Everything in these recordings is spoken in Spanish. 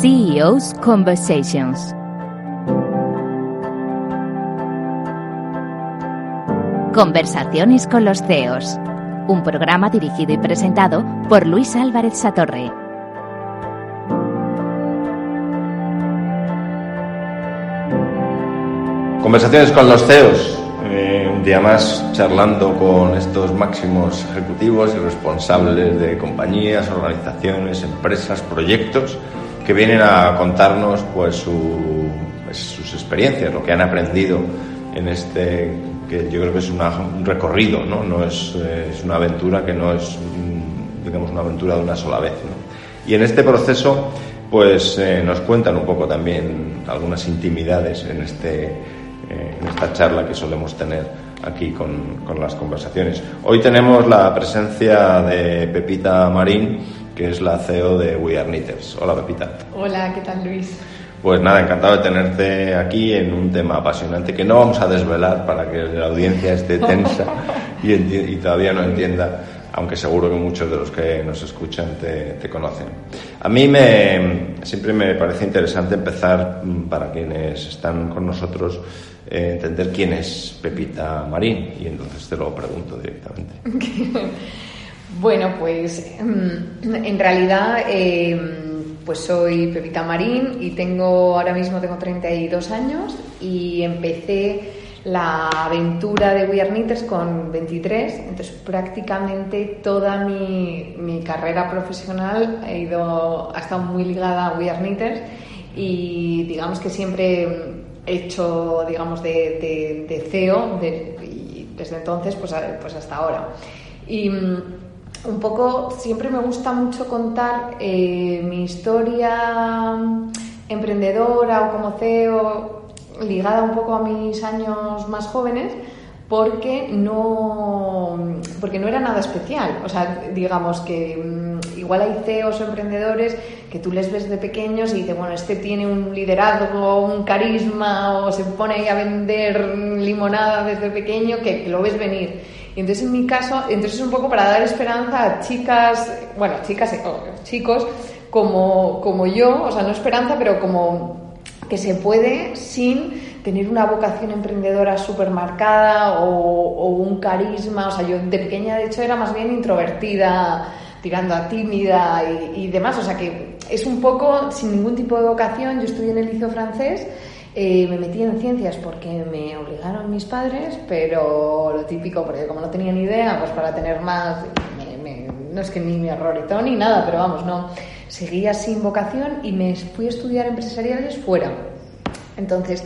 CEO's Conversations. Conversaciones con los CEOs. Un programa dirigido y presentado por Luis Álvarez Satorre. Conversaciones con los CEOs. Eh, un día más charlando con estos máximos ejecutivos y responsables de compañías, organizaciones, empresas, proyectos que vienen a contarnos pues, su- pues, sus experiencias, lo que han aprendido en este que yo creo que es una- un recorrido, ¿no? No es, eh, es una aventura que no es mm, digamos una aventura de una sola vez, ¿no? Y en este proceso pues eh, nos cuentan un poco también algunas intimidades en este eh, en esta charla que solemos tener aquí con, con las conversaciones. Hoy tenemos la presencia de Pepita Marín, que es la CEO de We Are Knitters. Hola Pepita. Hola, ¿qué tal Luis? Pues nada, encantado de tenerte aquí en un tema apasionante que no vamos a desvelar para que la audiencia esté tensa y, y todavía no entienda, aunque seguro que muchos de los que nos escuchan te, te conocen. A mí me, siempre me parece interesante empezar, mm, para quienes están con nosotros, eh, entender quién es Pepita Marín y entonces te lo pregunto directamente. Bueno, pues mm, en realidad eh, pues soy Pepita Marín y tengo ahora mismo tengo 32 años y empecé la aventura de We Are Knitters con 23, entonces prácticamente toda mi, mi carrera profesional ha ido ha estado muy ligada a We Are Knitters y digamos que siempre he hecho digamos de, de- CEO y desde entonces pues, pues hasta ahora. Y un poco siempre me gusta mucho contar eh, mi historia emprendedora o como CEO ligada un poco a mis años más jóvenes porque no porque no era nada especial. O sea digamos que mm, igual hay CEOs o emprendedores que tú les ves de pequeños y dices bueno este tiene un liderazgo un carisma o se pone a vender limonada desde pequeño que, que lo ves venir y entonces en mi caso entonces es un poco para dar esperanza a chicas bueno chicas o chicos como como yo o sea no esperanza pero como que se puede sin tener una vocación emprendedora súper marcada o, o un carisma. O sea, yo de pequeña, de hecho, era más bien introvertida, tirando a tímida y, y demás. O sea, que es un poco sin ningún tipo de vocación. Yo estudié en el liceo francés. Eh, me metí en ciencias porque me obligaron mis padres, pero lo típico, porque como no tenía ni idea, pues para tener más, me- no es que ni me erroritó ni nada, pero vamos, no, seguía sin vocación y me fui a estudiar empresariales fuera. Entonces,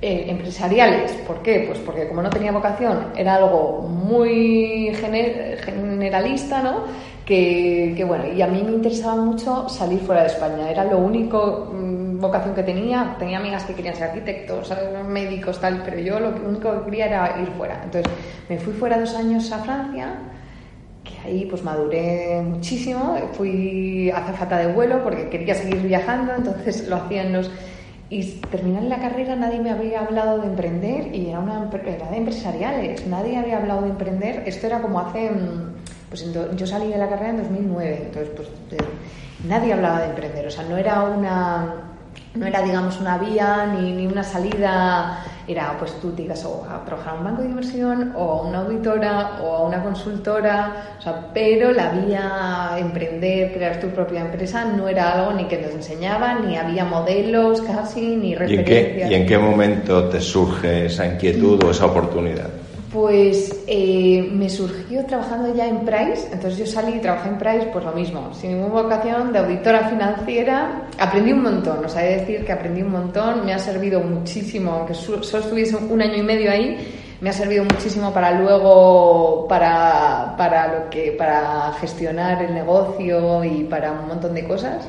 eh, empresariales, ¿por qué? Pues porque como no tenía vocación, era algo muy gener- generalista, ¿no? Que, bueno, y a mí me interesaba mucho salir fuera de España, era lo único mm, vocación que tenía. Tenía amigas que querían ser arquitectos, eh, médicos, tal, pero yo lo único que quería era ir fuera. Entonces, me fui fuera dos años a Francia que ahí pues maduré muchísimo, fui azafata de vuelo porque quería seguir viajando, entonces lo hacía en los... Y terminé la carrera, nadie me había hablado de emprender y era, una, era de empresariales, nadie había hablado de emprender, esto era como hace... mm, Pues do- yo salí de la carrera en 2009, entonces pues de- nadie hablaba de emprender, o sea, no era una no era digamos una vía ni, ni una salida. Era pues tú te ibas o a trabajar a un banco de inversión o a una auditora o a una consultora. O sea pero la vía emprender crear tu propia empresa no era algo ni que nos enseñaban ni había modelos casi ni ¿Y en, referencias. qué, ¿Y en qué momento te surge esa inquietud o esa oportunidad? Pues eh, me surgió trabajando ya en Price, entonces yo salí y trabajé en Price, pues lo mismo, sin ninguna vocación de auditora financiera. Aprendí un montón, o sea, he de decir que aprendí un montón, me ha servido muchísimo, aunque solo estuviese un año y medio ahí, me ha servido muchísimo para luego, para, para, lo que, para gestionar el negocio y para un montón de cosas.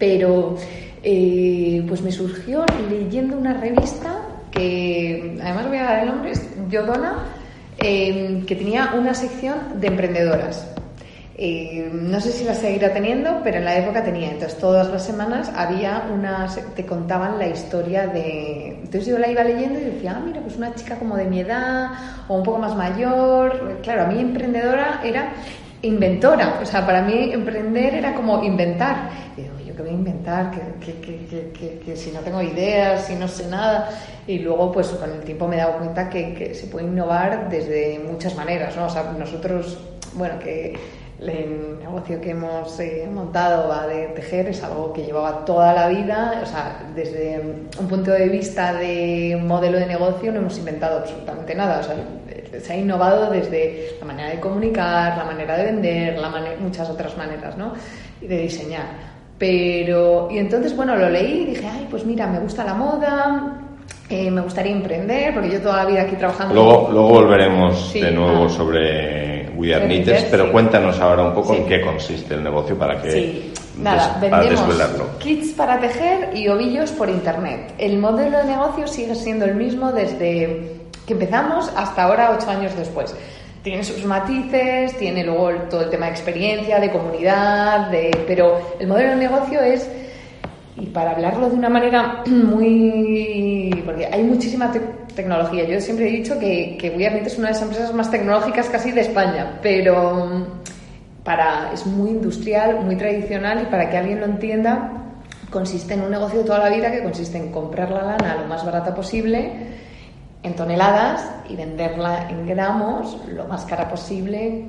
Pero eh, pues me surgió leyendo una revista que además voy a dar el nombre, Yodona, eh, que tenía una sección de emprendedoras. Eh, no sé si la seguirá teniendo, pero en la época tenía. Entonces, todas las semanas había unas. te contaban la historia de. Entonces, yo la iba leyendo y decía, ah, mira, pues una chica como de mi edad o un poco más mayor. Claro, a mí emprendedora era. inventora. O sea, para mí emprender era como inventar. Y digo, ¿yo qué voy inventar? Que, que, que, que, si no tengo ideas, si no sé nada. Y luego, pues con el tiempo me he dado cuenta que, se puede innovar desde muchas maneras, ¿no? O sea, nosotros, bueno, que el negocio que hemos eh, montado va de tejer, es algo que llevaba toda la vida, o sea, desde un punto de vista de modelo de negocio no hemos inventado absolutamente nada, o sea, se ha innovado desde la manera de comunicar, la manera de vender, la muchas otras maneras, ¿no? Y de diseñar. Pero, y entonces, bueno, lo leí y dije, ay, pues mira, me gusta la moda, eh, me gustaría emprender, porque yo toda la vida aquí trabajando. Luego, luego volveremos de nuevo ah. sobre We Are Knitters, pero cuéntanos ahora un poco en qué consiste el negocio para que. Sí. Nada, vendemos kits para tejer y ovillos por internet. El modelo de negocio sigue siendo el mismo desde que empezamos hasta ahora, ocho años después. Tiene sus matices, tiene luego todo el tema de experiencia, de comunidad, de... pero el modelo de negocio es y para hablarlo de una manera muy... porque hay muchísima tecnología. Yo siempre he dicho que, que es una de las empresas más tecnológicas casi de España, pero mm, para, es muy industrial, muy tradicional y para que alguien lo entienda, consiste en un negocio de toda la vida que consiste en comprar la lana lo más barata posible en toneladas y venderla en gramos lo más cara posible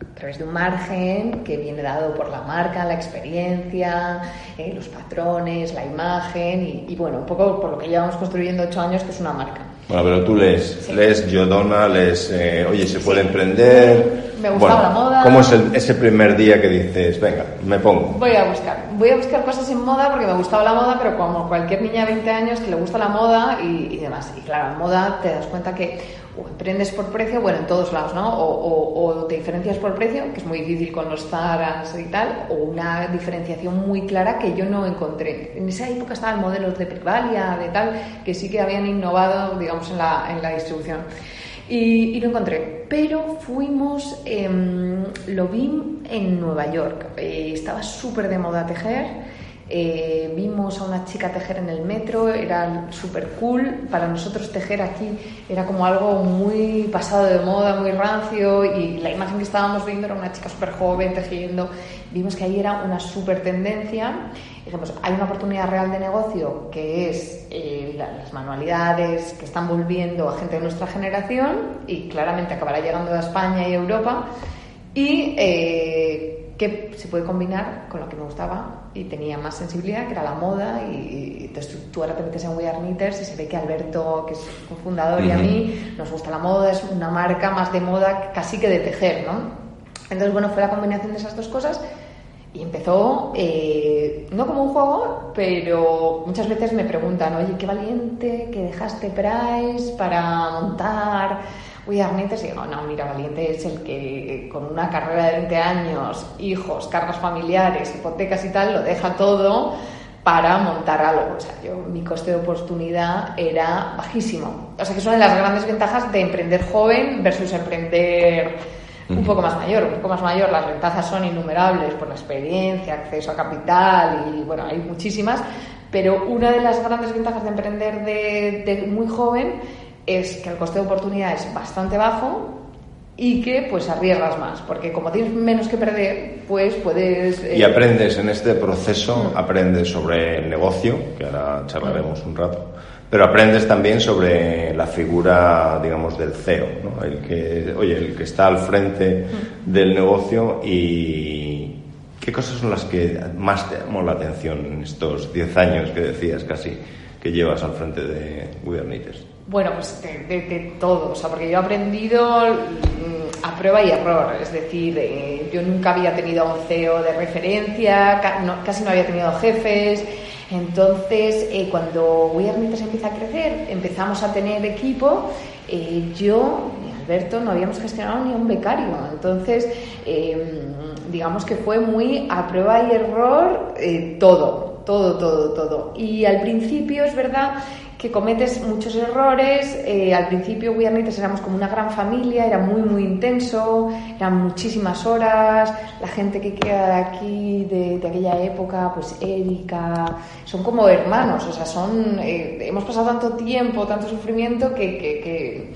a través de un margen que viene dado por la marca, la experiencia, eh, los patrones, la imagen y, bueno, un poco por lo que llevamos construyendo ocho años, que es una marca. Bueno, pero tú lees, lees Yodona, lees, eh, oye, se puede emprender. Me gustaba la moda. ¿Cómo es ese primer día que dices, venga, me pongo? Voy a buscar. Voy a buscar cosas en moda porque me gustaba la moda, pero como cualquier niña de 20 años que le gusta la moda y, y demás. Y claro, en moda te das cuenta que o emprendes por precio, bueno, en todos lados, ¿no? O, te diferencias por precio, que es muy difícil con los Zaras y tal, o una diferenciación muy clara que yo no encontré. En esa época estaban modelos de Privalia, de tal, que sí que habían innovado, digamos, en la, en la distribución. Y, lo encontré. Pero fuimos, em, lo vi en Nueva York. Eh, estaba súper de moda tejer eh, vimos a una chica tejer en el metro, era súper cool. Para nosotros tejer aquí era como algo muy pasado de moda, muy rancio y la imagen que estábamos viendo era una chica súper joven tejiendo. Vimos que ahí era una súper tendencia. Dijimos, hay una oportunidad real de negocio que es eh, las manualidades que están volviendo a gente de nuestra generación y claramente acabará llegando a España y Europa. Y eh, que se puede combinar con lo que me gustaba y tenía más sensibilidad, que era la moda, y, tú ahora te metes en We Are Knitters y se ve que Alberto, que es un fundador, y a mí nos gusta la moda, es una marca más de moda casi que de tejer, ¿no? Entonces, bueno, fue la combinación de esas dos cosas y empezó, eh, no como un juego, pero muchas veces me preguntan, oye, qué valiente que dejaste Price para montar Are y digo, no, mira, Valiente es el que con una carrera de 20 años, hijos, cargas familiares, hipotecas y tal, lo deja todo para montar algo. O sea, yo, mi coste de oportunidad era bajísimo. O sea, que es una de las grandes ventajas de emprender joven versus emprender un poco más mayor. Un poco más mayor, las ventajas son innumerables por la experiencia, acceso a capital y, bueno, hay muchísimas. Pero una de las grandes ventajas de emprender de, de muy joven es que el coste de oportunidad es bastante bajo y que pues arriesgas más, porque como tienes menos que perder, pues puedes... Y eh, aprendes en este proceso, mm. aprendes sobre el negocio, que ahora charlaremos un rato, pero aprendes también sobre la figura, digamos, del CEO, ¿no? el que, oye, el que está al frente mm. del negocio y qué cosas son las que más te llamó la atención en estos 10 años que decías casi que llevas al frente de Kubernetes. Bueno, pues de, todo, o sea, porque yo he aprendido mm, a prueba y error, es decir, eh, yo nunca había tenido un CEO de referencia, casi no había tenido jefes, entonces eh, cuando We se empieza a crecer, empezamos a tener equipo, eh, yo y Alberto no habíamos gestionado ni un becario, entonces digamos que fue muy a prueba y error todo, todo, todo, todo. Y al principio es verdad que cometes muchos errores. Eh, al principio Guiarnites éramos como una gran familia, era muy, muy intenso, eran muchísimas horas. La gente que queda de aquí, de, aquella época, pues Erika, son como hermanos, o sea, son, eh, hemos pasado tanto tiempo, tanto sufrimiento que,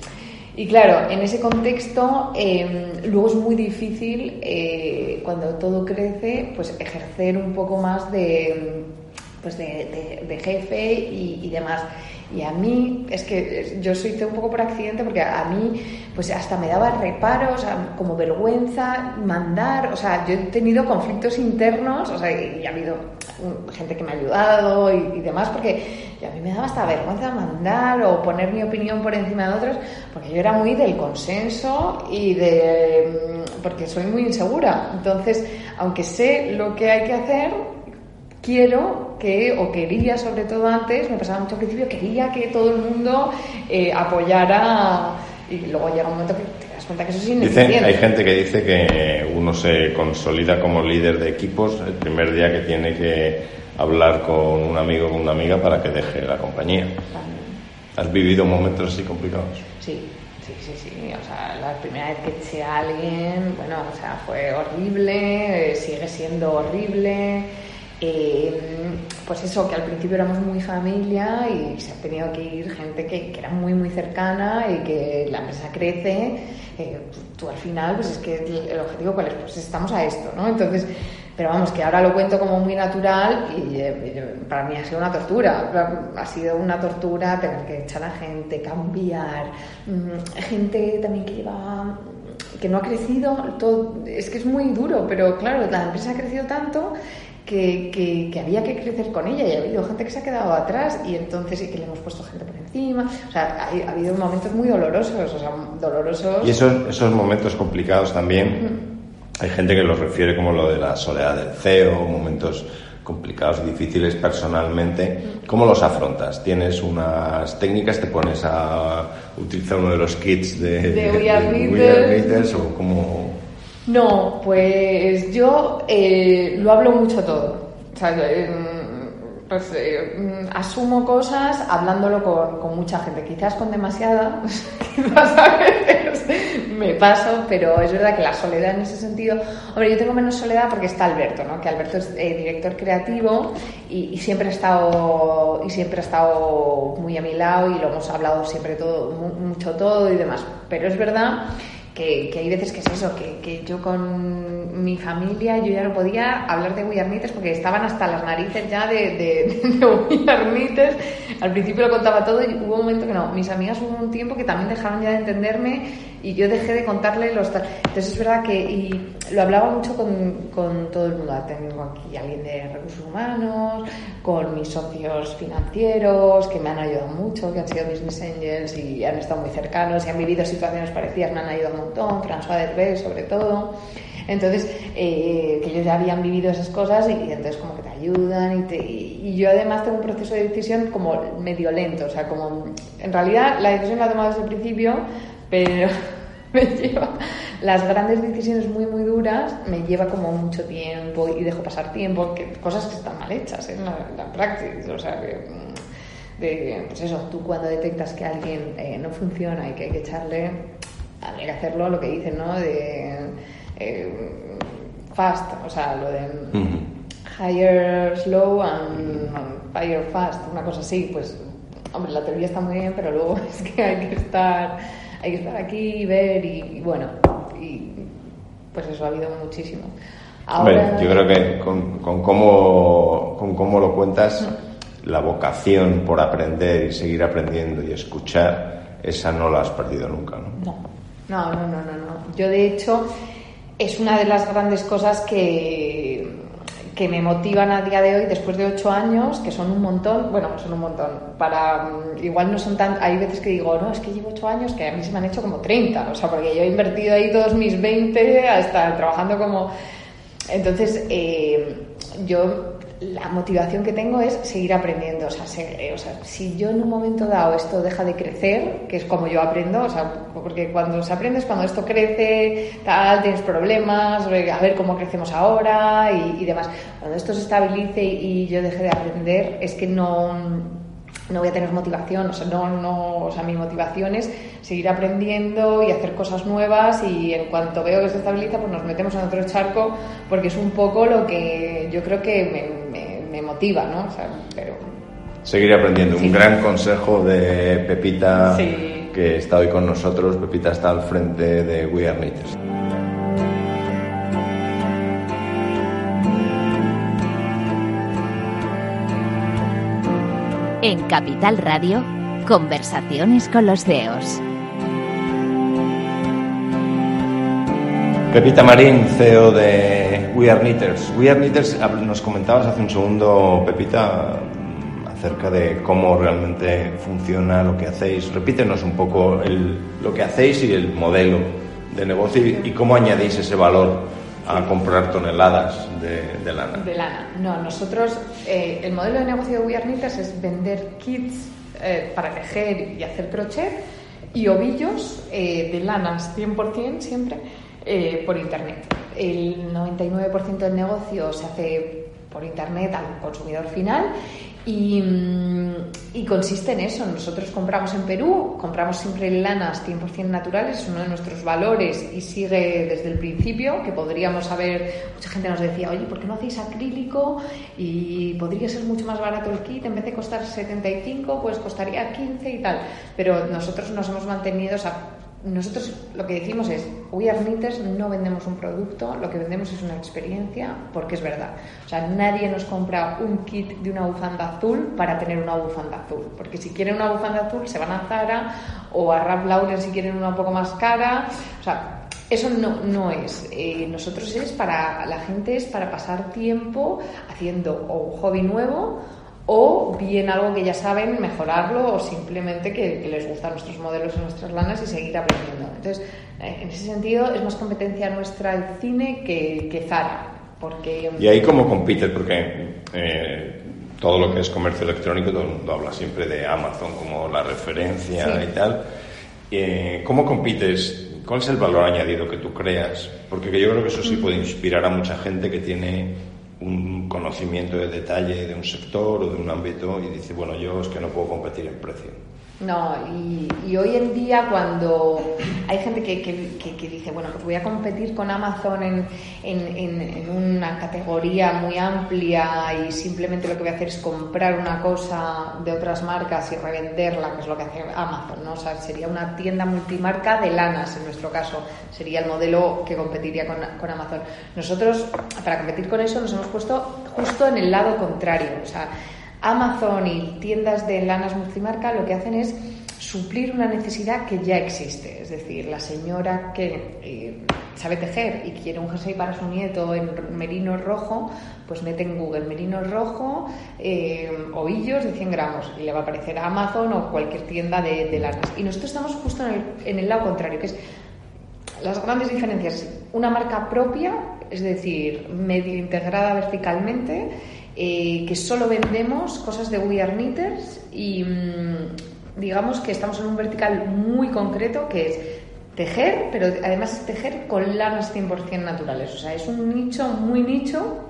Y claro, en ese contexto, em, luego es muy difícil, eh, cuando todo crece, pues ejercer un poco más de, pues de, jefe y demás. Y a mí, es que yo soy un poco por accidente porque a mí, pues hasta me daba reparos, como vergüenza mandar, o sea, yo he tenido conflictos internos, o sea, y, ha habido gente que me ha ayudado y, demás, porque a mí me daba hasta vergüenza mandar o poner mi opinión por encima de otros, porque yo era muy del consenso y de. porque soy muy insegura. Entonces, aunque sé lo que hay que hacer, quiero que, o quería sobre todo antes, me pasaba mucho al principio, quería que todo el mundo eh, apoyara y luego llega un momento que te das cuenta que eso es ineficiente. hay gente que dice que uno se consolida como líder de equipos el primer día que tiene que hablar con un amigo o con una amiga para que deje la compañía. ¿Has vivido momentos así complicados? Sí, sí, sí, sí. O sea, la primera vez que eché a alguien, bueno, o sea, fue horrible, eh, sigue siendo horrible. Eh, pues eso, que al principio éramos muy familia y se ha tenido que ir gente que, era muy, muy cercana y que la empresa crece. Eh, tú al final, pues es que el, objetivo cuál es, pues estamos a esto, ¿no? Entonces, pero vamos, que ahora lo cuento como muy natural y eh, para mí ha sido una tortura. Ha sido una tortura tener que echar a gente, cambiar, mm, gente también que lleva que no ha crecido, todo, es que es muy duro, pero claro, la empresa ha crecido tanto que, que, había que crecer con ella y ha habido gente que se ha quedado atrás y entonces sí que le hemos puesto gente por encima. O sea, ha, habido momentos muy dolorosos, o sea, dolorosos. Y esos, esos momentos complicados también, hay gente que los refiere como lo de la soledad del CEO, momentos complicados y difíciles personalmente. ¿Cómo los afrontas? ¿Tienes unas técnicas? ¿Te pones a utilizar uno de los kits de, de, de o cómo...? No, pues yo eh, lo hablo mucho todo. O sea, eh, pues eh, mm, asumo cosas hablándolo con, mucha gente, quizás con demasiada, quizás a veces me paso, pero es verdad que la soledad en ese sentido, hombre, yo tengo menos soledad porque está Alberto, ¿no? que Alberto es director creativo y, siempre ha estado y siempre ha estado muy a mi lado y lo hemos hablado siempre todo, mucho todo y demás, pero es verdad que, hay veces que es eso, que, que, yo con mi familia yo ya no podía hablar de Willarnites porque estaban hasta las narices ya de, de, de Al principio lo contaba todo y hubo un momento que no. Mis amigas hubo un tiempo que también dejaron ya de entenderme y yo dejé de contarle los... Entonces es verdad que y lo hablaba mucho con, con todo el mundo. Tengo aquí alguien de recursos humanos, con mis socios financieros que me han ayudado mucho, que han sido business angels y han estado muy cercanos y han vivido situaciones parecidas, me han ayudado montón, François Derbez sobre todo. Entonces, eh, que ellos ya habían vivido esas cosas y, entonces como que te ayudan y, y, yo además tengo un proceso de decisión como medio lento, o sea, como en realidad la decisión la he tomado desde el principio, pero me lleva las grandes decisiones muy muy duras me lleva como mucho tiempo y dejo pasar tiempo, que, cosas que están mal hechas en la, práctica, o sea que de, pues eso, tú cuando detectas que alguien eh, no funciona y que hay que echarle hay que hacerlo lo que dicen, ¿no? De eh, fast, o sea, lo de higher slow and, fire fast, una cosa así, pues, hombre, la teoría está muy bien, pero luego es que hay que estar, hay que estar aquí y ver y, bueno, y pues eso ha habido muchísimo. Ahora... yo creo que con, con, cómo, con cómo lo cuentas, la vocación por aprender y seguir aprendiendo y escuchar, esa no la has perdido nunca, ¿no? No. No, no, no, no, no. Yo de hecho es una de las grandes cosas que, que me motivan a día de hoy, después de ocho años, que son un montón, bueno, son un montón, para, igual no son tan, hay veces que digo, no, es que llevo ocho años, que a mí se me han hecho como 30, o sea, porque yo he invertido ahí todos mis 20 hasta trabajando como... Entonces, eh, yo la motivación que tengo es seguir aprendiendo. O sea, eh, o sea, si yo en un momento dado esto deja de crecer, que es como yo aprendo, o sea, porque cuando se aprende es cuando esto crece, tal, tienes problemas, a ver cómo crecemos ahora y, y demás. Cuando esto se estabilice y yo deje de aprender, es que no no voy a tener motivación, o sea, no, no, o sea, mi motivación es seguir aprendiendo y hacer cosas nuevas y en cuanto veo que se estabiliza, pues nos metemos en otro charco porque es un poco lo que yo creo que me, me, motiva, ¿no? O sea, pero... Seguir aprendiendo, un gran consejo de Pepita que está hoy con nosotros. Pepita está al frente de We Are Knitters. En Capital Radio, conversaciones con los CEOs. Pepita Marín, CEO de We Are Knitters. We Are Knitters, nos comentabas hace un segundo, Pepita, acerca de cómo realmente funciona lo que hacéis. Repítenos un poco lo que hacéis y el modelo de negocio y, cómo añadís ese valor a comprar toneladas de, lana. De lana. No, nosotros, eh, el modelo de negocio de We Are Knitters es vender kits eh, para tejer y hacer crochet y ovillos eh, de lanas 100% siempre por Internet. El 99% del negocio se hace por Internet al consumidor final Mm, y, consiste en eso. Nosotros compramos en Perú, compramos siempre lanas 100% naturales, es uno de nuestros valores y sigue desde el principio, que podríamos haber, mucha gente nos decía, oye, ¿por qué no hacéis acrílico? Y podría ser mucho más barato el kit, en vez de costar 75, pues costaría 15 y tal. Pero nosotros nos hemos mantenido, nosotros lo que decimos es, We Are Knitters no vendemos un producto, lo que vendemos es una experiencia, porque es verdad. O sea, nadie nos compra un kit de una bufanda azul para tener una bufanda azul, porque si quieren una bufanda azul se van a Zara o a Ralph Lauren si quieren una un poco más cara. O sea, eso no, no es. Eh, nosotros es para, la gente es para pasar tiempo haciendo o un hobby nuevo o bien algo que ya saben, mejorarlo o simplemente que, les gustan nuestros modelos y nuestras lanas y seguir aprendiendo. Entonces, eh, en ese sentido, es más competencia nuestra el cine que, que Zara. Porque, ¿Y ahí cómo compites? Porque eh, todo lo que es comercio electrónico, todo el mundo habla siempre de Amazon como la referencia y tal. Eh, ¿Cómo compites? ¿Cuál es el valor añadido que tú creas? Porque yo creo que eso sí puede inspirar a mucha gente que tiene un conocimiento de detalle de un sector o de un ámbito y dice, bueno, yo es que no puedo competir en precio. No, y, hoy en día cuando hay gente que, que, dice, bueno, pues voy a competir con Amazon en, en, una categoría muy amplia y simplemente lo que voy a hacer es comprar una cosa de otras marcas y revenderla, que es lo que hace Amazon, ¿no? O sea, sería una tienda multimarca de lanas en nuestro caso, sería el modelo que competiría con, con Amazon. Nosotros, para competir con eso, nos hemos puesto justo en el lado contrario, o sea, Amazon y tiendas de lanas multimarca lo que hacen es suplir una necesidad que ya existe. Es decir, la señora que eh, sabe tejer y quiere un jersey para su nieto en merino rojo, pues mete en Google merino rojo, eh, ovillos de 100 gramos y le va a aparecer Amazon o cualquier tienda de, lanas. Y nosotros estamos justo en el, en el lado contrario, que es las grandes diferencias. Una marca propia, es decir, medio integrada verticalmente eh, que solo vendemos cosas de We Are Knitters y mm, digamos que estamos en un vertical muy concreto que es tejer, pero además es tejer con lanas 100% naturales. O sea, es un nicho muy nicho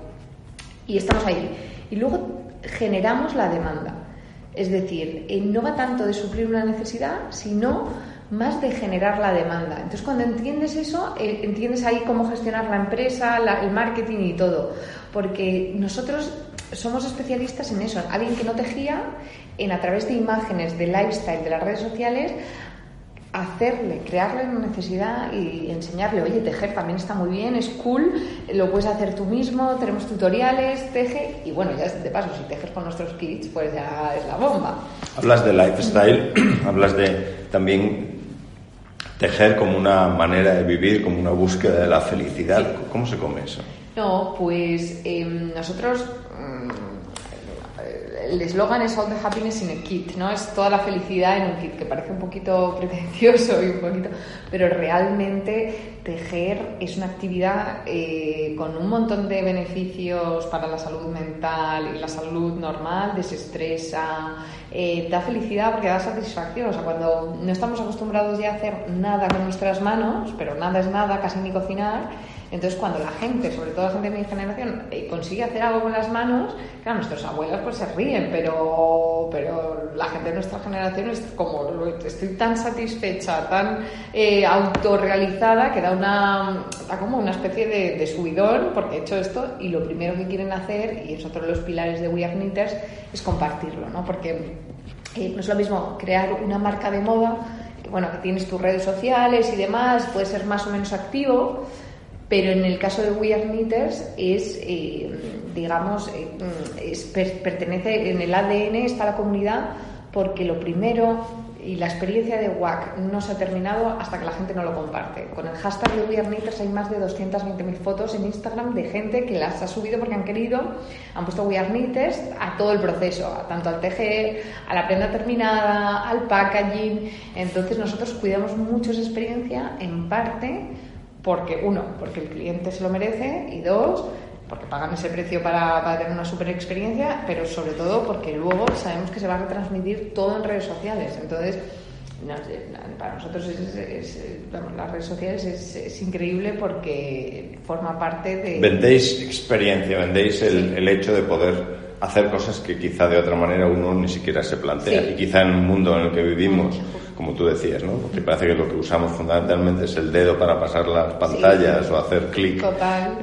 y estamos ahí. Y luego generamos la demanda. Es decir, eh, no va tanto de suplir una necesidad, sino más de generar la demanda. Entonces, cuando entiendes eso, eh, entiendes ahí cómo gestionar la empresa, el marketing y todo. Porque nosotros somos especialistas en eso. Alguien que no tejía, en a través de imágenes, de lifestyle, de las redes sociales, hacerle, crearle una necesidad y enseñarle, oye, tejer también está muy bien, es cool, lo puedes hacer tú mismo, tenemos tutoriales, teje, y bueno, ya de paso, si tejes con nuestros kits, pues ya es la bomba. Hablas de lifestyle, hablas de también tejer como una manera de vivir, como una búsqueda de la felicidad. ¿Cómo se come eso? No, pues em, nosotros el eslogan es All the Happiness in a Kit, ¿no? Es toda la felicidad en un kit, que parece un poquito pretencioso y un poquito, pero realmente tejer es una actividad eh, con un montón de beneficios para la salud mental y la salud normal, desestresa, eh, da felicidad porque da satisfacción. O sea, cuando no estamos acostumbrados ya a hacer nada con nuestras manos, pero nada es nada, casi ni cocinar, entonces, cuando la gente, sobre todo la gente de mi generación, eh, consigue hacer algo con las manos, claro, nuestros abuelos pues se ríen, pero, pero la gente de nuestra generación es como, estoy tan satisfecha, tan eh, autorrealizada, que da, una, da como una especie de, subidón porque he hecho esto y lo primero que quieren hacer, y es otro de los pilares de We Are Knitters, es compartirlo, ¿no? Porque eh, no es lo mismo crear una marca de moda bueno, que tienes tus redes sociales y demás, puedes ser más o menos activo, pero en el caso de We Are Knitters es, eh, digamos, eh, es, pertenece, en el ADN está la comunidad porque lo primero y la experiencia de WAC no se ha terminado hasta que la gente no lo comparte. Con el hashtag de We Are Knitters hay más de 220.000 fotos en Instagram de gente que las ha subido porque han querido, han puesto We Are Knitters a todo el proceso, tanto al tejer, a la prenda terminada, al packaging. Entonces nosotros cuidamos mucho esa experiencia en parte porque, uno, porque el cliente se lo merece y dos, porque pagan ese precio para, tener una super experiencia, pero sobre todo porque luego sabemos que se va a retransmitir todo en redes sociales. Entonces, para nosotros las redes sociales es, increíble porque forma parte de... Vendéis experiencia, vendéis el, hecho de poder hacer cosas que quizá de otra manera uno ni siquiera se plantea. Y quizá en un mundo en el que vivimos como tú decías, ¿no? Porque parece que lo que usamos fundamentalmente es el dedo para pasar las pantallas o hacer clic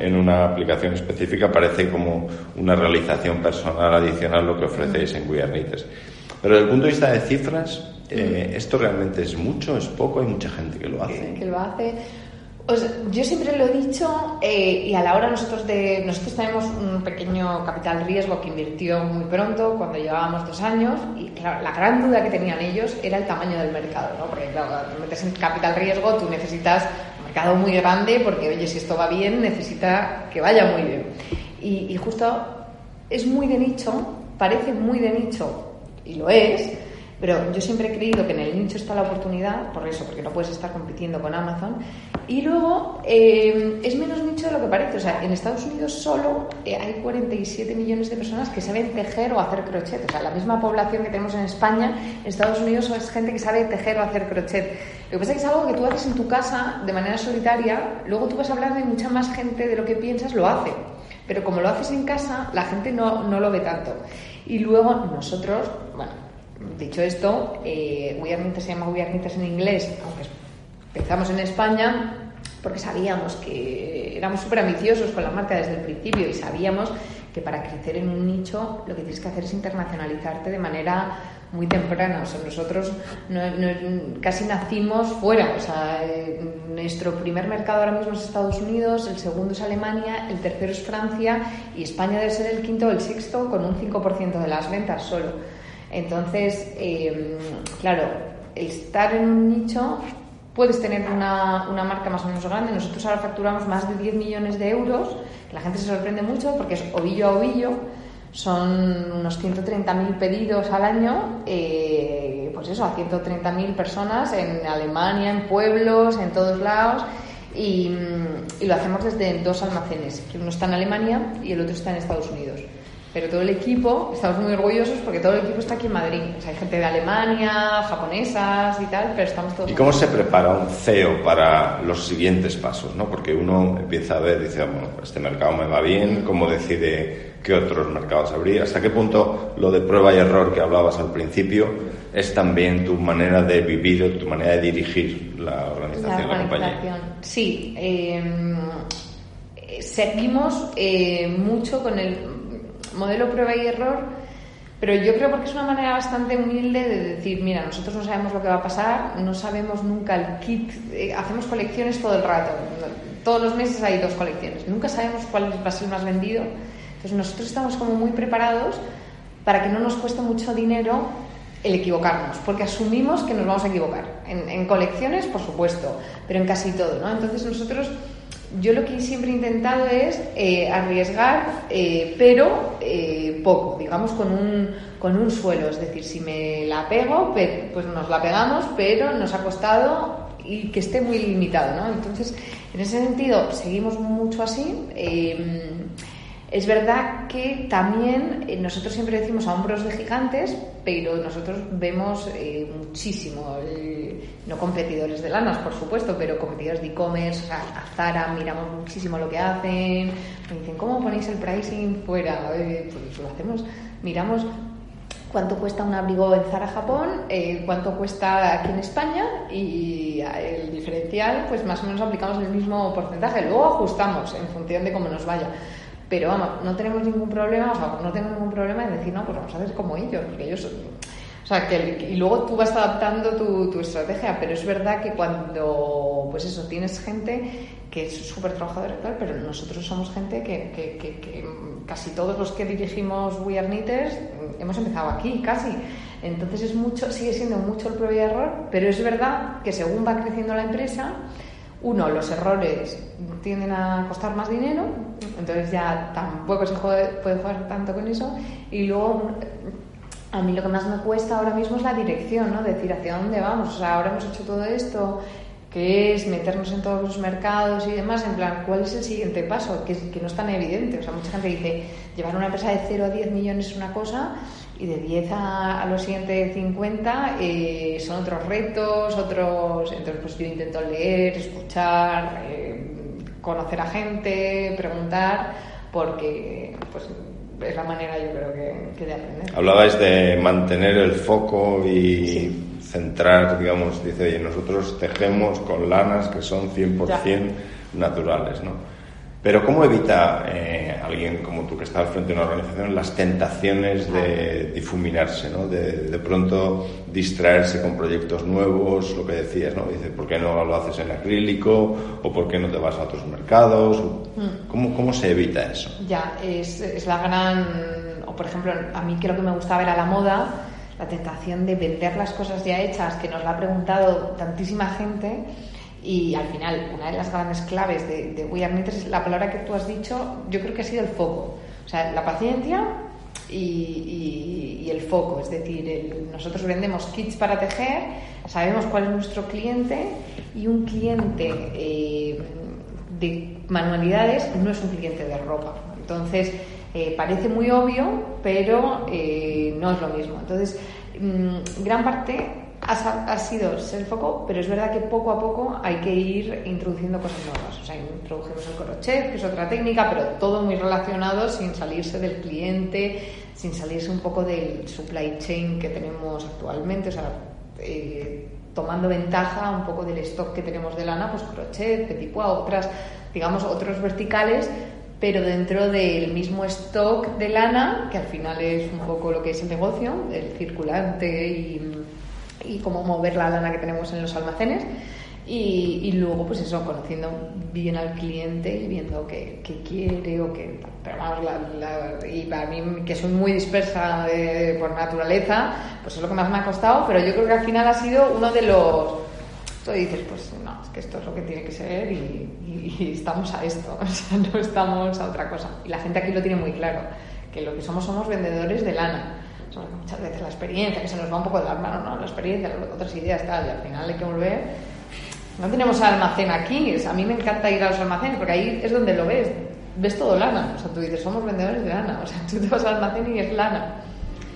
en una aplicación específica, parece como una realización personal adicional lo que ofrecéis en We Pero desde el punto de vista de cifras, eh, ¿esto realmente es mucho, es poco? Hay mucha gente que lo hace. Que lo hace yo siempre lo he dicho eh, y a la hora nosotros de nosotros tenemos un pequeño capital riesgo que invirtió muy pronto cuando llevábamos dos años y claro la gran duda que tenían ellos era el tamaño del mercado ¿no? porque claro metes en capital riesgo tú necesitas un mercado muy grande porque oye si esto va bien necesita que vaya muy bien y, y justo es muy de nicho parece muy de nicho y lo es pero yo siempre he creído que en el nicho está la oportunidad, por eso, porque no puedes estar compitiendo con Amazon. Y luego eh, es menos nicho de lo que parece. O sea, en Estados Unidos solo eh, hay 47 millones de personas que saben tejer o hacer crochet. O sea, la misma población que tenemos en España, en Estados Unidos es gente que sabe tejer o hacer crochet. Lo que pasa es que es algo que tú haces en tu casa de manera solitaria, luego tú vas a hablar de mucha más gente de lo que piensas, lo hace. Pero como lo haces en casa, la gente no, no lo ve tanto. Y luego nosotros, bueno, Dicho esto, eh, se llama We en inglés, aunque empezamos en España porque sabíamos que éramos súper ambiciosos con la marca desde el principio y sabíamos que para crecer en un nicho lo que tienes que hacer es internacionalizarte de manera muy temprana. O sea, nosotros casi nacimos fuera. O sea, eh, nuestro primer mercado ahora mismo es Estados Unidos, el segundo es Alemania, el tercero es Francia y España debe ser el quinto o el sexto con un 5% de las ventas solo. Entonces, em, claro, estar en un nicho, puedes tener una, una, marca más o menos grande. Nosotros ahora facturamos más de 10 millones de euros. La gente se sorprende mucho porque es ovillo a ovillo. Son unos 130.000 pedidos al año, eh, pues eso, a 130.000 personas en Alemania, en pueblos, en todos lados. Y, y lo hacemos desde dos almacenes, que uno está en Alemania y el otro está en Estados Unidos. Pero todo el equipo, estamos muy orgullosos porque todo el equipo está aquí en Madrid. O sea, hay gente de Alemania, japonesas y tal, pero estamos todos. ¿Y cómo se prepara un CEO para los siguientes pasos? ¿no? Porque uno empieza a ver, dice, bueno, este mercado me va bien, ¿cómo decide qué otros mercados abrir? ¿Hasta qué punto lo de prueba y error que hablabas al principio es también tu manera de vivir o tu manera de dirigir la organización, la, la compañía? Sí. Em, seguimos eh, mucho con el modelo prueba y error, pero yo creo porque es una manera bastante humilde de decir, mira, nosotros no sabemos lo que va a pasar, no sabemos nunca el kit, eh, hacemos colecciones todo el rato, todos los meses hay dos colecciones, nunca sabemos cuál va a ser más vendido, entonces nosotros estamos como muy preparados para que no nos cueste mucho dinero el equivocarnos, porque asumimos que nos vamos a equivocar. En, en colecciones, por supuesto, pero en casi todo, ¿no? Entonces nosotros yo lo que siempre he intentado es eh, arriesgar, eh, pero eh, poco, digamos con un, con un suelo. Es decir, si me la pego, pues nos la pegamos, pero nos ha costado y que esté muy limitado. ¿no? Entonces, en ese sentido, seguimos mucho así. Es verdad que también eh, nosotros siempre decimos a hombros de gigantes, pero nosotros vemos eh, muchísimo, no competidores de lanas, por supuesto, pero competidores de e-commerce, a Zara miramos muchísimo lo que hacen, me dicen, ¿cómo ponéis el pricing fuera? Eh, pues lo hacemos, miramos cuánto cuesta un abrigo en Zara Japón, cuánto cuesta aquí en España y el diferencial, pues más o menos aplicamos el mismo porcentaje. Luego ajustamos en función de cómo nos vaya. Pero vamos, no tenemos ningún problema, o sea, no tengo ningún problema en decir, no, pues vamos a hacer como ellos, porque ellos O sea, que, y luego tú vas adaptando tu, tu estrategia, pero es verdad que cuando, pues eso, tienes gente que es súper trabajadora tal, pero nosotros somos gente que, que, que, casi todos los que dirigimos We Are Knitters hemos empezado aquí, casi. Entonces es mucho, sigue siendo mucho el prueba error, pero es verdad que según va creciendo la empresa, uno, los errores tienden a costar más dinero, entonces ya tampoco se puede jugar tanto con eso, y luego a mí lo que más me cuesta ahora mismo es la dirección, ¿no? Decir hacia dónde vamos. O sea, ahora hemos hecho todo esto, que es meternos en todos los mercados y demás, en plan, ¿cuál es el siguiente paso? Que, que no es tan evidente. O sea, mucha gente dice, llevar una empresa de 0 a 10 millones es una cosa y de 10 a, los siguientes 50 eh, son otros retos, otros... Entonces, pues yo intento leer, escuchar, eh, conocer a gente, preguntar, porque pues es la manera yo creo que, de aprender. Hablabais de mantener el foco y centrar, digamos, dice, oye, nosotros tejemos con lanas que son 100% naturales, ¿no? Pero ¿cómo evita eh, alguien como tú que está al frente de una organización las tentaciones de difuminarse, ¿no? de, de pronto distraerse con proyectos nuevos, lo que decías, ¿no? Dice, ¿por qué no lo haces en acrílico? ¿O por qué no te vas a otros mercados? Mm. ¿Cómo, cómo se evita eso? Ya, es, es la gran... O por ejemplo, a mí creo que me gusta ver a la moda la tentación de vender las cosas ya hechas, que nos la ha preguntado tantísima gente y al final, una de las grandes claves de, de We Are es la palabra que tú has dicho, yo creo que ha sido el foco. O sea, la paciencia y, el foco. Es decir, nosotros vendemos kits para tejer, sabemos cuál es nuestro cliente y un cliente eh, de manualidades no es un cliente de ropa. Entonces, eh, parece muy obvio, pero eh, no es lo mismo. Entonces, mm, gran parte ha, sido el foco, pero es verdad que poco a poco hay que ir introduciendo cosas nuevas. O sea, introdujimos el crochet, que es otra técnica, pero todo muy relacionado sin salirse del cliente, sin salirse un poco del supply chain que tenemos actualmente. O sea, eh, tomando ventaja un poco del stock que tenemos de lana, pues crochet, petit pois, otras, digamos, otros verticales pero dentro del mismo stock de lana, que al final es un poco lo que es el negocio, el circulante y y cómo mover la lana que tenemos en los almacenes. Y, luego, pues eso, conociendo bien al cliente y viendo qué, quiere o qué. Pero vamos, y para mí, que soy muy dispersa por naturaleza, pues es lo que más me ha costado, pero yo creo que al final ha sido uno de los. Tú dices, pues no, es que esto es lo que tiene que ser y, y estamos a esto, o sea, no estamos a otra cosa. Y la gente aquí lo tiene muy claro, que lo que somos somos vendedores de lana muchas veces la experiencia, que se nos va un poco de las manos, ¿no? La experiencia, otras ideas, tal, y al final hay que volver. No tenemos almacén aquí, a mí me encanta ir a los almacenes porque ahí es donde lo ves, ves todo lana, o sea, tú dices, somos vendedores de lana, o sea, tú te vas al almacén y es lana.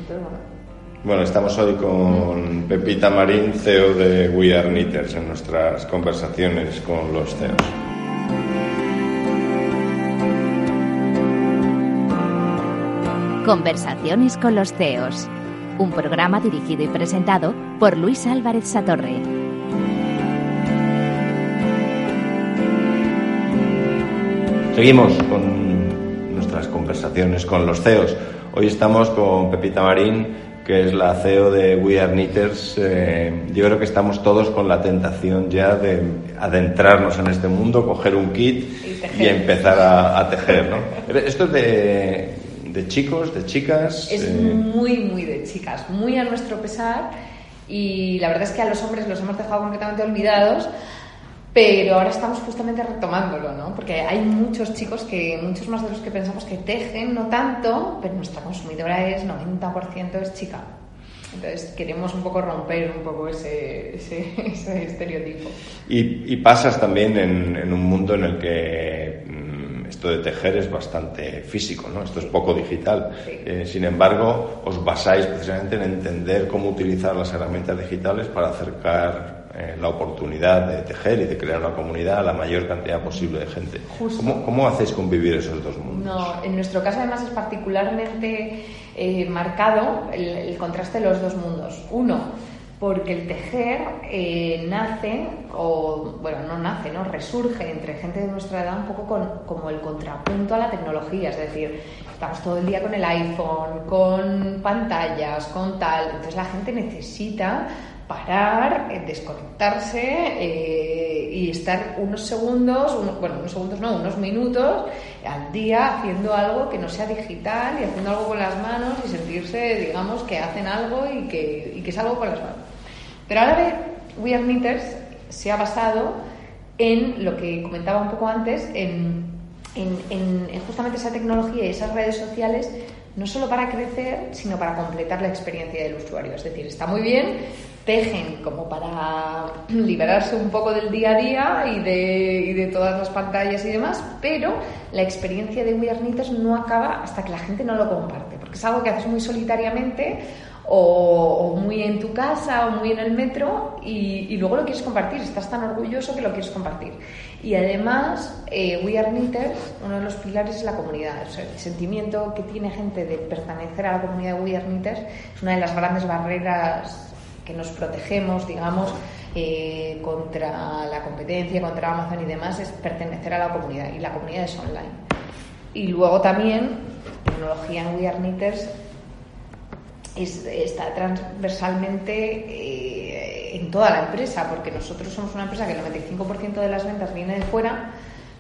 Entonces, bueno. Bueno, estamos hoy con Pepita Marín, CEO de We Are Knitters, en nuestras conversaciones con los CEOs. Conversaciones con los CEOs, un programa dirigido y presentado por Luis Álvarez Satorre. Seguimos con nuestras conversaciones con los CEOs. Hoy estamos con Pepita Marín, que es la CEO de We Are Knitters. Eh, yo creo que estamos todos con la tentación ya de adentrarnos en este mundo, coger un kit y, empezar a, a tejer. ¿no? Esto es de, de chicos, de chicas? Es muy, muy de chicas, muy a nuestro pesar. Y la verdad es que a los hombres los hemos dejado completamente olvidados, pero ahora estamos justamente retomándolo, ¿no? Porque hay muchos chicos que, muchos más de los que pensamos que tejen, no tanto, pero nuestra consumidora es 90% es chica. Entonces queremos un poco romper un poco ese, ese, estereotipo. Y, pasas también en, en, un mundo en el que esto de tejer es bastante físico, ¿no? Esto es poco digital. Eh, sin embargo, os basáis precisamente en entender cómo utilizar las herramientas digitales para acercar eh, la oportunidad de tejer y de crear una comunidad a la mayor cantidad posible de gente. ¿Cómo, ¿Cómo, hacéis convivir esos dos mundos? No, en nuestro caso además es particularmente eh, marcado el, el contraste de los dos mundos. Uno, porque el tejer eh, nace, o bueno, no nace, ¿no? Resurge entre gente de nuestra edad un poco con, como el contrapunto a la tecnología, es decir, estamos todo el día con el iPhone, con pantallas, con tal, entonces la gente necesita parar, eh, desconectarse eh, y estar unos segundos, bueno, unos segundos no, unos minutos al día haciendo algo que no sea digital y haciendo algo con las manos y sentirse, digamos, que hacen algo y que, y que es algo con las manos. Pero ahora de We Are Knitters se ha basado en lo que comentaba un poco antes, en, en, en justamente esa tecnología y esas redes sociales no solo para crecer, sino para completar la experiencia del usuario. Es decir, está muy bien tejen como para liberarse un poco del día a día y de, todas las pantallas y demás, pero la experiencia de We Are no acaba hasta que la gente no lo comparte, porque es algo que haces muy solitariamente o, muy en tu casa o muy en el metro y, luego lo quieres compartir, estás tan orgulloso que lo quieres compartir. Y además, eh, We Are uno de los pilares es la comunidad, el sentimiento que tiene gente de pertenecer a la comunidad de We Are es una de las grandes barreras que nos protegemos, digamos, eh, contra la competencia, contra Amazon y demás, es pertenecer a la comunidad y la comunidad es online. Y luego también, tecnología en We Are Knitters está transversalmente eh, en toda la empresa, porque nosotros somos una empresa que el 95% de las ventas viene de fuera,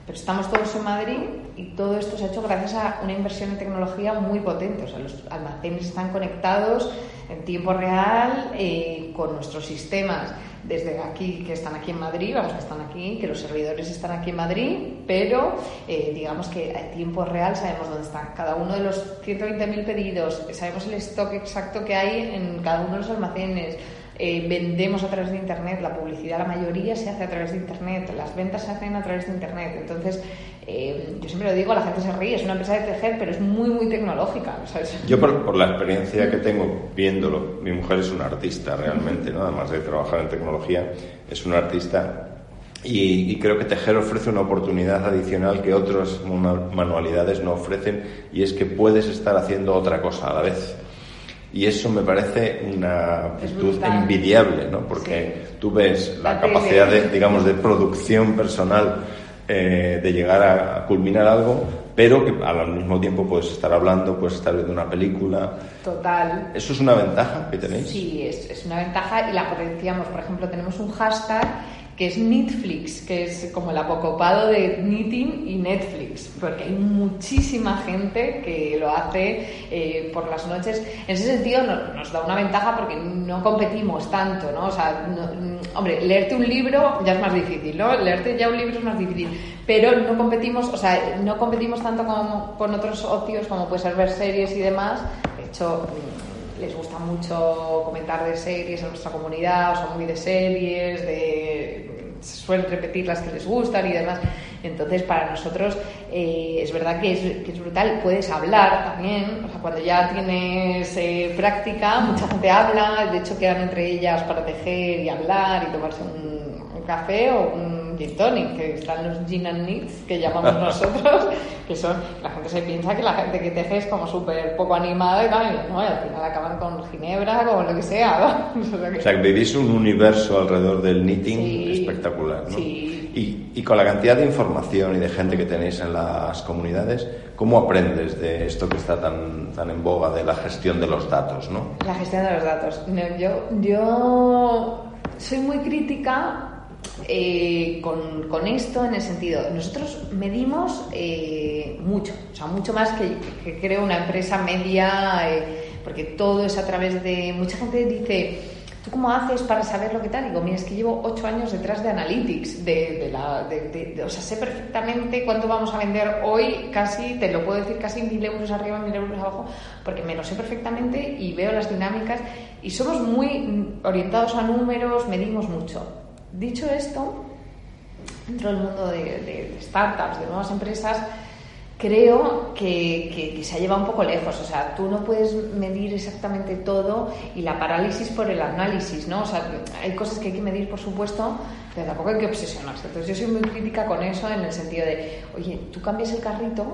pero estamos todos en Madrid y todo esto se ha hecho gracias a una inversión en tecnología muy potente. O sea, los almacenes están conectados en tiempo real eh, con nuestros sistemas desde aquí, que están aquí en Madrid, vamos, que están aquí, que los servidores están aquí en Madrid, pero eh, digamos que a tiempo real sabemos dónde están cada uno de los 120.000 pedidos, sabemos el stock exacto que hay en cada uno de los almacenes, eh, vendemos a través de Internet, la publicidad, la mayoría se hace a través de Internet, las ventas se hacen a través de Internet. Entonces, eh, yo siempre lo digo, la gente se ríe, es una empresa de tejer, pero es muy, muy tecnológica. Yo, por, la experiencia que tengo viéndolo, mi mujer es una artista realmente, ¿no? además de trabajar en tecnología, es una artista. Y, y creo que tejer ofrece una oportunidad adicional que otras manualidades no ofrecen, y es que puedes estar haciendo otra cosa a la vez. Y eso me parece una virtud envidiable, ¿no? Porque tú ves la, capacidad de, digamos, de producción personal eh, de llegar a, culminar algo, pero que al mismo tiempo puedes estar hablando, puedes estar viendo una película. Total. ¿Eso es una ventaja que tenéis? Sí, es, es una ventaja y la potenciamos. Por ejemplo, tenemos un hashtag que es Netflix, que es como el apocopado de knitting y Netflix, porque hay muchísima gente que lo hace eh, por las noches. En ese sentido nos da una ventaja porque no competimos tanto, ¿no? O sea, mm, hombre, leerte un libro ya es más difícil, ¿no? Leerte ya un libro es más difícil, pero no competimos, o sea, no competimos tanto con, con otros ocios como puede ser ver series y demás. De hecho, mm, les gusta mucho comentar de series en nuestra comunidad, son muy de series, de suelen repetir las que les gustan y demás. Entonces, para nosotros eh, es verdad que es, brutal. Puedes hablar también, o sea, cuando ya tienes eh, práctica, mucha gente habla, de hecho quedan entre ellas para tejer y hablar y tomarse un, café o un gin tonic, que están los gin and knits, que llamamos nosotros, que son, la gente se piensa que la gente que teje es como súper poco animada y tal, no, y al final acaban con ginebra, con lo que sea, o sea, que vivís un universo alrededor del knitting espectacular, ¿no? Sí. Y, y, con la cantidad de información y de gente que tenéis en las comunidades, ¿cómo aprendes de esto que está tan, tan en boga de la gestión de los datos, no? La gestión de los datos. yo, yo soy muy crítica eh, con, esto en el sentido, nosotros medimos eh, mucho, o sea, mucho más que, que creo una empresa media, eh, porque todo es a través de... Mucha gente dice, ¿tú cómo haces para saber lo que tal? Digo, mira, es que llevo ocho años detrás de Analytics, de, la, de, o sea, sé perfectamente cuánto vamos a vender hoy, casi, te lo puedo decir, casi mil euros arriba, mil euros abajo, porque me lo sé perfectamente y veo las dinámicas y somos muy orientados a números, medimos mucho. Dicho esto, dentro del mundo de, startups, de nuevas empresas, creo que, se ha llevado un poco lejos. O sea, tú no puedes medir exactamente todo y la parálisis por el análisis, ¿no? O sea, hay cosas que hay que medir, por supuesto, pero tampoco hay que obsesionarse. Entonces, yo soy muy crítica con eso en el sentido de, oye, tú cambias el carrito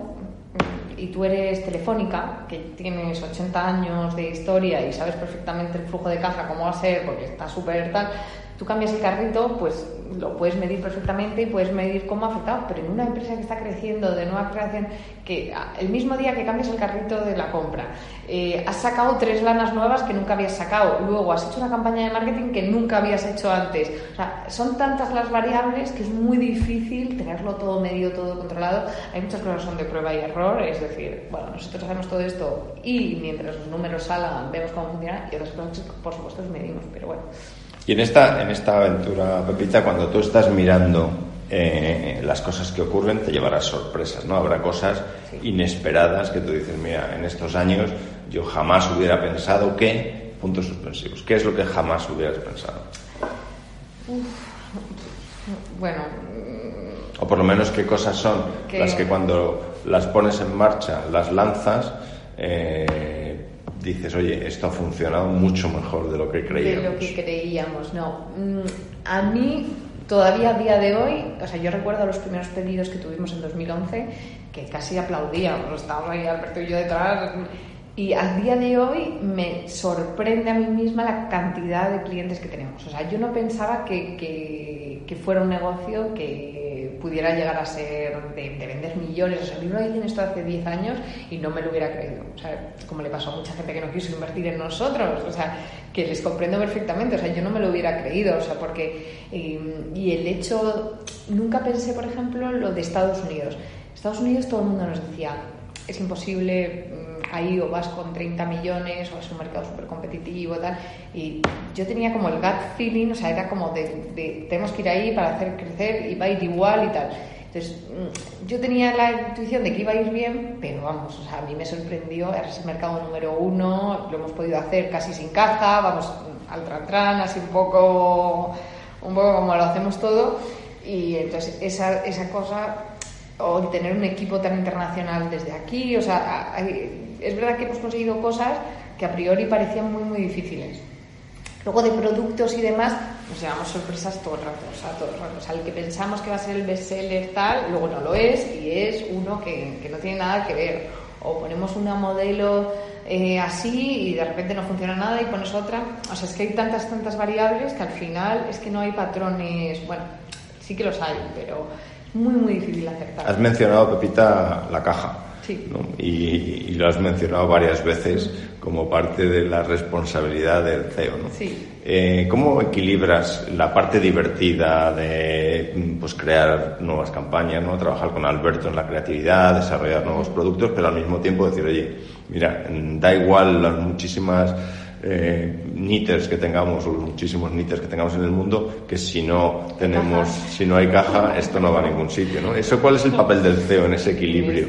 y tú eres telefónica, que tienes 80 años de historia y sabes perfectamente el flujo de caja, cómo va a ser, porque está súper tal, tú cambias el carrito, pues lo puedes medir perfectamente y puedes medir cómo ha afectado, pero en una empresa que está creciendo, de nueva creación, que el mismo día que cambias el carrito de la compra, eh, has sacado tres lanas nuevas que nunca habías sacado, luego has hecho una campaña de marketing que nunca habías hecho antes. O sea, son tantas las variables que es muy difícil tenerlo todo medio, todo controlado. Hay muchas cosas que son de prueba y error, es decir, bueno, nosotros hacemos todo esto y mientras los números salgan vemos cómo funciona y otras cosas, por supuesto, medimos, pero bueno. Y en esta, en esta aventura, Pepita, cuando tú estás mirando eh, las cosas que ocurren, te llevarás sorpresas, ¿no? Habrá cosas inesperadas que tú dices, mira, en estos años yo jamás hubiera pensado que, puntos suspensivos, ¿qué es lo que jamás hubieras pensado? bueno. O por lo menos qué cosas son las que cuando las pones en marcha, las lanzas, eh, dices, oye, esto ha funcionado mucho mejor de lo que creíamos. De lo que creíamos, no. Mm, a mí, todavía a día de hoy, o sea, yo recuerdo los primeros pedidos que tuvimos en 2011, que casi aplaudíamos, estábamos ahí Alberto y yo detrás. Y al día de hoy me sorprende a mí misma la cantidad de clientes que tenemos. O sea, yo no pensaba que, que, que fuera un negocio que pudiera llegar a ser de, vender millones. O sea, a mí me dicen esto hace 10 años y no me lo hubiera creído. O sea, como le pasó a mucha gente que no quiso invertir en nosotros. O sea, que les comprendo perfectamente. O sea, yo no me lo hubiera creído. O sea, porque. y el hecho. Nunca pensé, por ejemplo, lo de Estados Unidos. Estados Unidos todo el mundo nos decía, es imposible ahí o vas con 30 millones o es un mercado súper competitivo tal. Y yo tenía como el gut feeling, o sea, era como de, tenemos que ir ahí para hacer crecer y va a ir igual y tal. Entonces, mm, yo tenía la intuición de que iba a ir bien, pero vamos, o sea, a mí me sorprendió, es el mercado número uno, lo hemos podido hacer casi sin caja, vamos al tran, así un poco, un poco como lo hacemos todo. Y entonces esa, esa cosa, o tener un equipo tan internacional desde aquí, o sea, hay, es verdad que hemos conseguido cosas que a priori parecían muy, muy difíciles. Luego de productos y demás, nos llevamos sorpresas todo el rato, o sea, todo el rato. O sea, el que pensamos que va a ser el bestseller tal, luego no lo es y es uno que, que no tiene nada que ver. O ponemos una modelo eh, así y de repente no funciona nada y pones otra. O sea, es que hay tantas, tantas variables que al final es que no hay patrones. Bueno, sí que los hay, pero muy, muy difícil acertar. Has mencionado, Pepita, la caja. Y, lo has mencionado varias veces como parte de la responsabilidad del CEO. ¿no? Eh, ¿Cómo equilibras la parte divertida de pues, crear nuevas campañas, ¿no? trabajar con Alberto en la creatividad, desarrollar nuevos productos, pero al mismo tiempo decir, oye, mira, da igual las muchísimas eh, knitters que tengamos, o los muchísimos knitters que tengamos en el mundo, que si no tenemos, si no hay caja, esto no va a ningún sitio, ¿no? ¿Eso cuál es el papel del CEO en ese equilibrio?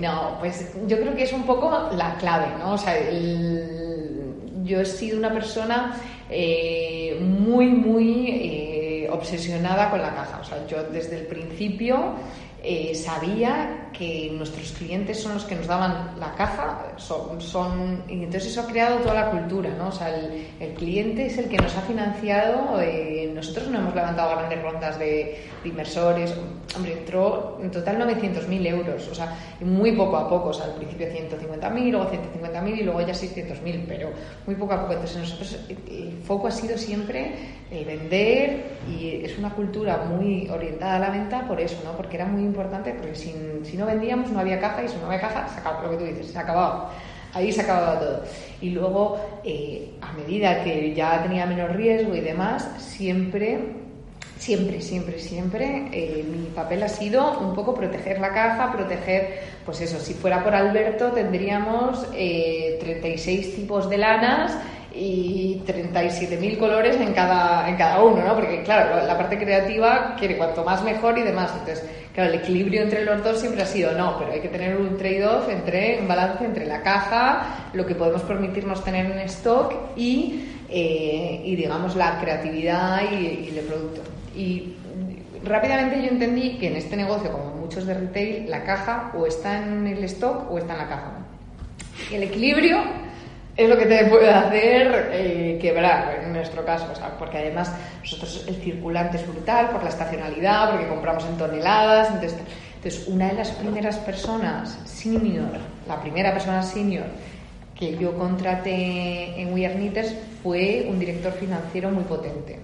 No, pues yo creo que es un poco la clave, ¿no? O sea, yo he sido una persona eh, muy, muy eh, obsesionada con la caja. O sea, yo desde el principio eh, sabía que nuestros clientes son los que nos daban la caja, son, son, y entonces eso ha creado toda la cultura, ¿no? O sea, el, cliente es el que nos ha financiado, eh, nosotros no hemos levantado grandes rondas de, inversores, hombre, entró en total 900.000 euros, o sea, muy poco a poco, o sea, al principio 150.000, luego 150.000 y luego ya 600.000, pero muy poco a poco. Entonces nosotros el foco ha sido siempre el vender y es una cultura muy orientada a la venta por eso, ¿no? Porque era muy importante, porque si, si no vendíamos no había caja y si no había caja, se acabó lo que tú dices, se acababa. Ahí se acababa todo. Y luego, eh, a medida que ya tenía menos riesgo y demás, siempre, siempre, siempre, siempre, eh, mi papel ha sido un poco proteger la caja, proteger, pues eso, si fuera por Alberto tendríamos eh, 36 tipos de lanas y 37.000 colores en cada, en cada uno, ¿no? Porque, claro, la parte creativa quiere cuanto más mejor y demás. Entonces, claro, el equilibrio entre los dos siempre ha sido no, pero hay que tener un trade-off entre, un balance entre la caja, lo que podemos permitirnos tener en stock y, eh, y digamos, la creatividad y, y el producto. Y rápidamente yo entendí que en este negocio, como muchos de retail, la caja o está en el stock o está en la caja. El equilibrio es lo que te puede hacer eh, quebrar, en nuestro caso, porque además nosotros el circulante es brutal por la estacionalidad, porque compramos en toneladas, entonces Entonces, una de las primeras personas senior, la primera persona senior que yo contraté en We Are fue un director financiero muy potente,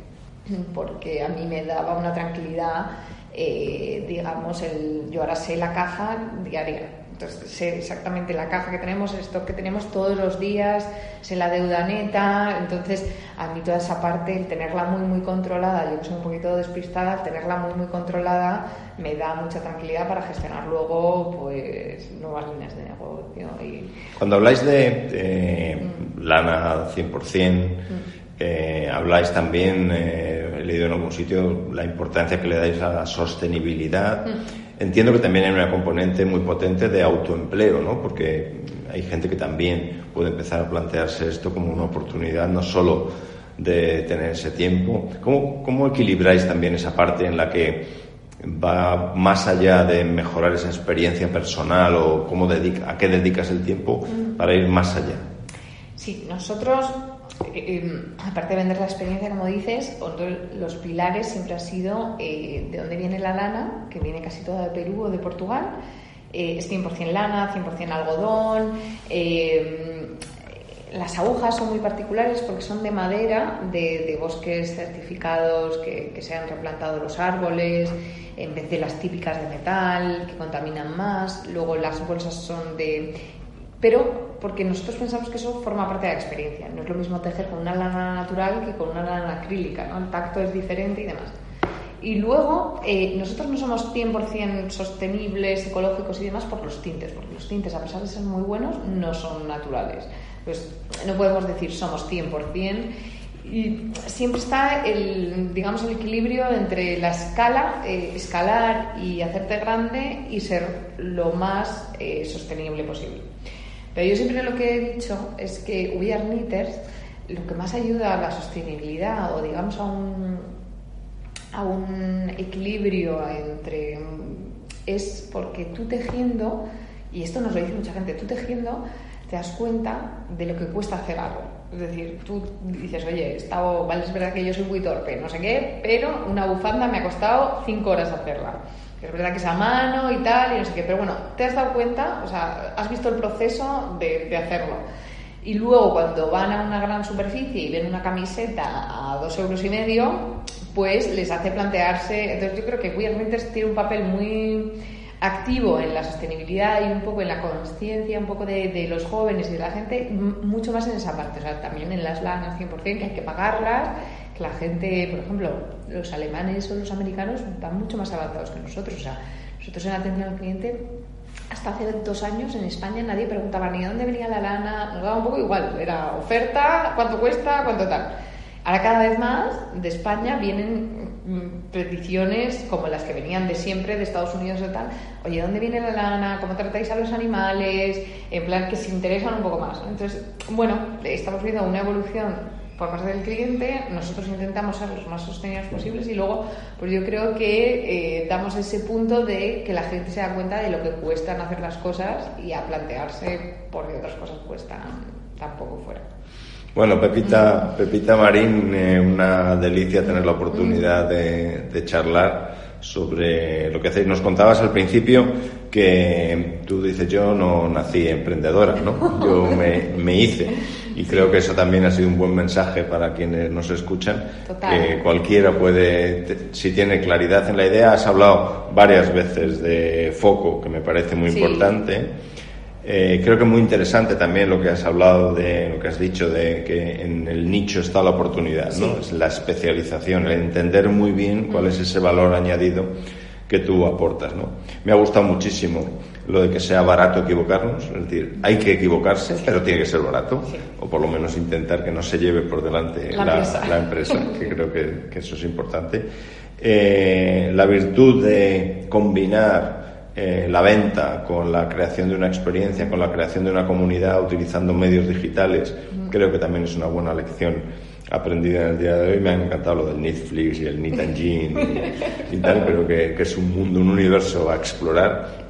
porque a mí me daba una tranquilidad, eh, digamos, el, yo ahora sé la caja diaria entonces, sé exactamente la caja que tenemos, el stock que tenemos todos los días, sé la deuda neta. Entonces, a mí toda esa parte, el tenerla muy, muy controlada, yo que soy un poquito despistada, el tenerla muy, muy controlada me da mucha tranquilidad para gestionar luego pues nuevas líneas de negocio. Y... Cuando habláis de mm. lana 100%, mm. eh, habláis también, eh, he leído en algún sitio, la importancia que le dais a la sostenibilidad. Mm. Entiendo que también hay una componente muy potente de autoempleo, ¿no? Porque hay gente que también puede empezar a plantearse esto como una oportunidad, no solo de tener ese tiempo. ¿Cómo, cómo equilibráis también esa parte en la que va más allá de mejorar esa experiencia personal o cómo dedica, a qué dedicas el tiempo para ir más allá? Sí, nosotros eh, em, aparte de vender la experiencia, como dices, los pilares siempre ha sido eh, de dónde viene la lana, que viene casi toda de Perú o de Portugal. Eh, es 100% lana, 100% algodón. Las agujas son muy particulares porque son de madera, de, bosques certificados que, se han replantado los árboles, en vez de las típicas de metal, que contaminan más. Luego las bolsas son de pero porque nosotros pensamos que eso forma parte de la experiencia. No es lo mismo tejer con una lana natural que con una lana acrílica, ¿no? El tacto es diferente y demás. Y luego, eh, nosotros no somos 100% sostenibles, ecológicos y demás por los tintes, porque los tintes, a pesar de ser muy buenos, no son naturales. Pues no podemos decir somos 100%. Y siempre está el, digamos, el equilibrio entre la escala, eh, escalar y hacerte grande y ser lo más eh, sostenible posible. Pero yo siempre lo que he dicho es que We Are Knitters lo que más ayuda a la sostenibilidad o digamos a un, a un equilibrio entre es porque tú tejiendo, y esto nos lo dice mucha gente, tú tejiendo te das cuenta de lo que cuesta hacer algo. Es decir, tú dices, oye, estado, vale, es verdad que yo soy muy torpe, no sé qué, pero una bufanda me ha costado cinco horas hacerla es verdad que es a mano y tal, y no sé qué, pero bueno, te has dado cuenta, o sea, has visto el proceso de, de hacerlo. Y luego cuando van a una gran superficie y ven una camiseta a dos euros y medio, pues les hace plantearse. Entonces yo creo que Queer Winters tiene un papel muy activo en la sostenibilidad y un poco en la conciencia un poco de, de, los jóvenes y de la gente, mucho más en esa parte. O sea, también en las lanas 100%, que hay que pagarlas la gente, por ejemplo, los alemanes o los americanos van mucho más avanzados que nosotros. O sea, nosotros en atención al cliente, hasta hace dos años en España nadie preguntaba ni dónde venía la lana, nos daba un poco igual, era oferta, cuánto cuesta, cuánto tal. Ahora cada vez más de España vienen mm, peticiones como las que venían de siempre de Estados Unidos y tal. Oye, ¿dónde viene la lana? ¿Cómo tratáis a los animales? En plan que se interesan un poco más. Entonces, bueno, estamos viendo una evolución por parte del cliente, nosotros intentamos ser los más sostenibles posibles y luego, pues yo creo que eh, damos ese punto de que la gente se da cuenta de lo que cuestan hacer las cosas y a plantearse por qué otras cosas cuestan tampoco fuera. Bueno, Pepita, Pepita Marín, eh, una delicia tener la oportunidad de, de charlar sobre lo que hacéis. Nos contabas al principio que tú dices, yo no nací emprendedora, ¿no? Yo me, me hice. Y creo que eso también ha sido un buen mensaje para quienes nos escuchan, que cualquiera puede, si tiene claridad en la idea, has hablado varias veces de foco, que me parece muy importante. Eh, creo que muy interesante también lo que has hablado de lo que has dicho de que en el nicho está la oportunidad, ¿no? Es la especialización, el entender muy bien cuál es ese valor añadido que tú aportas, ¿no? Me ha gustado muchísimo lo de que sea barato equivocarnos, es decir, hay que equivocarse, pero tiene que ser barato, o por lo menos intentar que no se lleve por delante la, empresa, que creo que, eso es importante. Eh, la virtud de combinar eh, la venta con la creación de una experiencia, con la creación de una comunidad utilizando medios digitales, creo que también es una buena lección aprendida en el día de hoy. Me ha encantado lo del Netflix y el and y, tal, pero que, que, es un mundo, un universo a explorar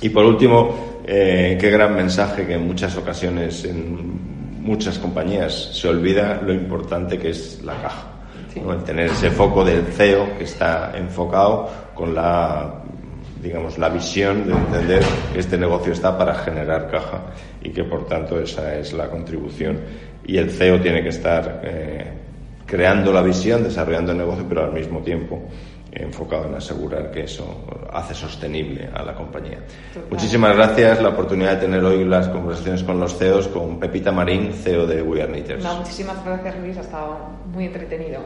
y por último, eh, qué gran mensaje que en muchas ocasiones, en muchas compañías, se olvida lo importante que es la caja. El tener ese foco del CEO que está enfocado con la digamos, la visión de entender que este negocio está para generar caja y que por tanto esa es la contribución. Y el CEO tiene que estar eh, creando la visión, desarrollando el negocio, pero al mismo tiempo enfocado en asegurar que eso hace sostenible a la compañía. Muchísimas gracias la oportunidad de tener hoy las conversaciones con los CEOs con Pepita Marín, CEO de We Are muchísimas gracias Luis, ha estado muy entretenido.